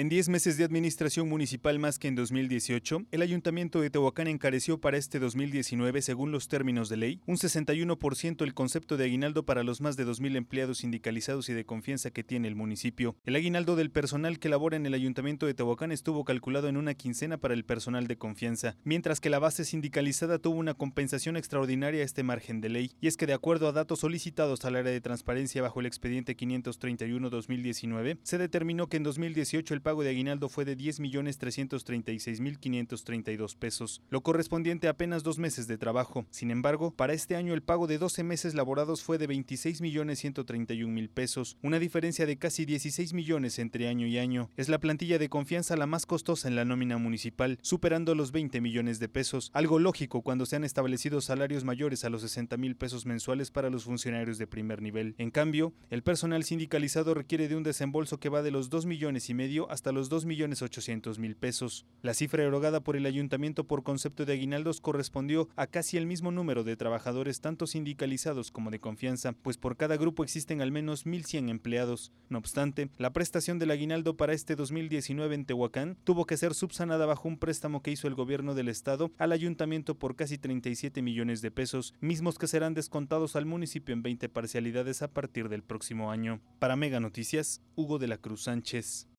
En 10 meses de administración municipal más que en 2018, el Ayuntamiento de Tehuacán encareció para este 2019, según los términos de ley, un 61% el concepto de aguinaldo para los más de 2.000 empleados sindicalizados y de confianza que tiene el municipio. El aguinaldo del personal que labora en el Ayuntamiento de Tehuacán estuvo calculado en una quincena para el personal de confianza, mientras que la base sindicalizada tuvo una compensación extraordinaria a este margen de ley. Y es que de acuerdo a datos solicitados al área de transparencia bajo el expediente 531-2019, se determinó que en 2018 el pago de aguinaldo fue de 10.336.532 pesos, lo correspondiente a apenas dos meses de trabajo. Sin embargo, para este año el pago de 12 meses laborados fue de 26.131.000 pesos, una diferencia de casi 16 millones entre año y año. Es la plantilla de confianza la más costosa en la nómina municipal, superando los 20 millones de pesos, algo lógico cuando se han establecido salarios mayores a los 60 mil pesos mensuales para los funcionarios de primer nivel. En cambio, el personal sindicalizado requiere de un desembolso que va de los 2 millones y medio hasta los 2.800.000 pesos. La cifra erogada por el ayuntamiento por concepto de aguinaldos correspondió a casi el mismo número de trabajadores tanto sindicalizados como de confianza, pues por cada grupo existen al menos 1.100 empleados. No obstante, la prestación del aguinaldo para este 2019 en Tehuacán tuvo que ser subsanada bajo un préstamo que hizo el gobierno del estado al ayuntamiento por casi 37 millones de pesos, mismos que serán descontados al municipio en 20 parcialidades a partir del próximo año. Para Mega Noticias, Hugo de la Cruz Sánchez.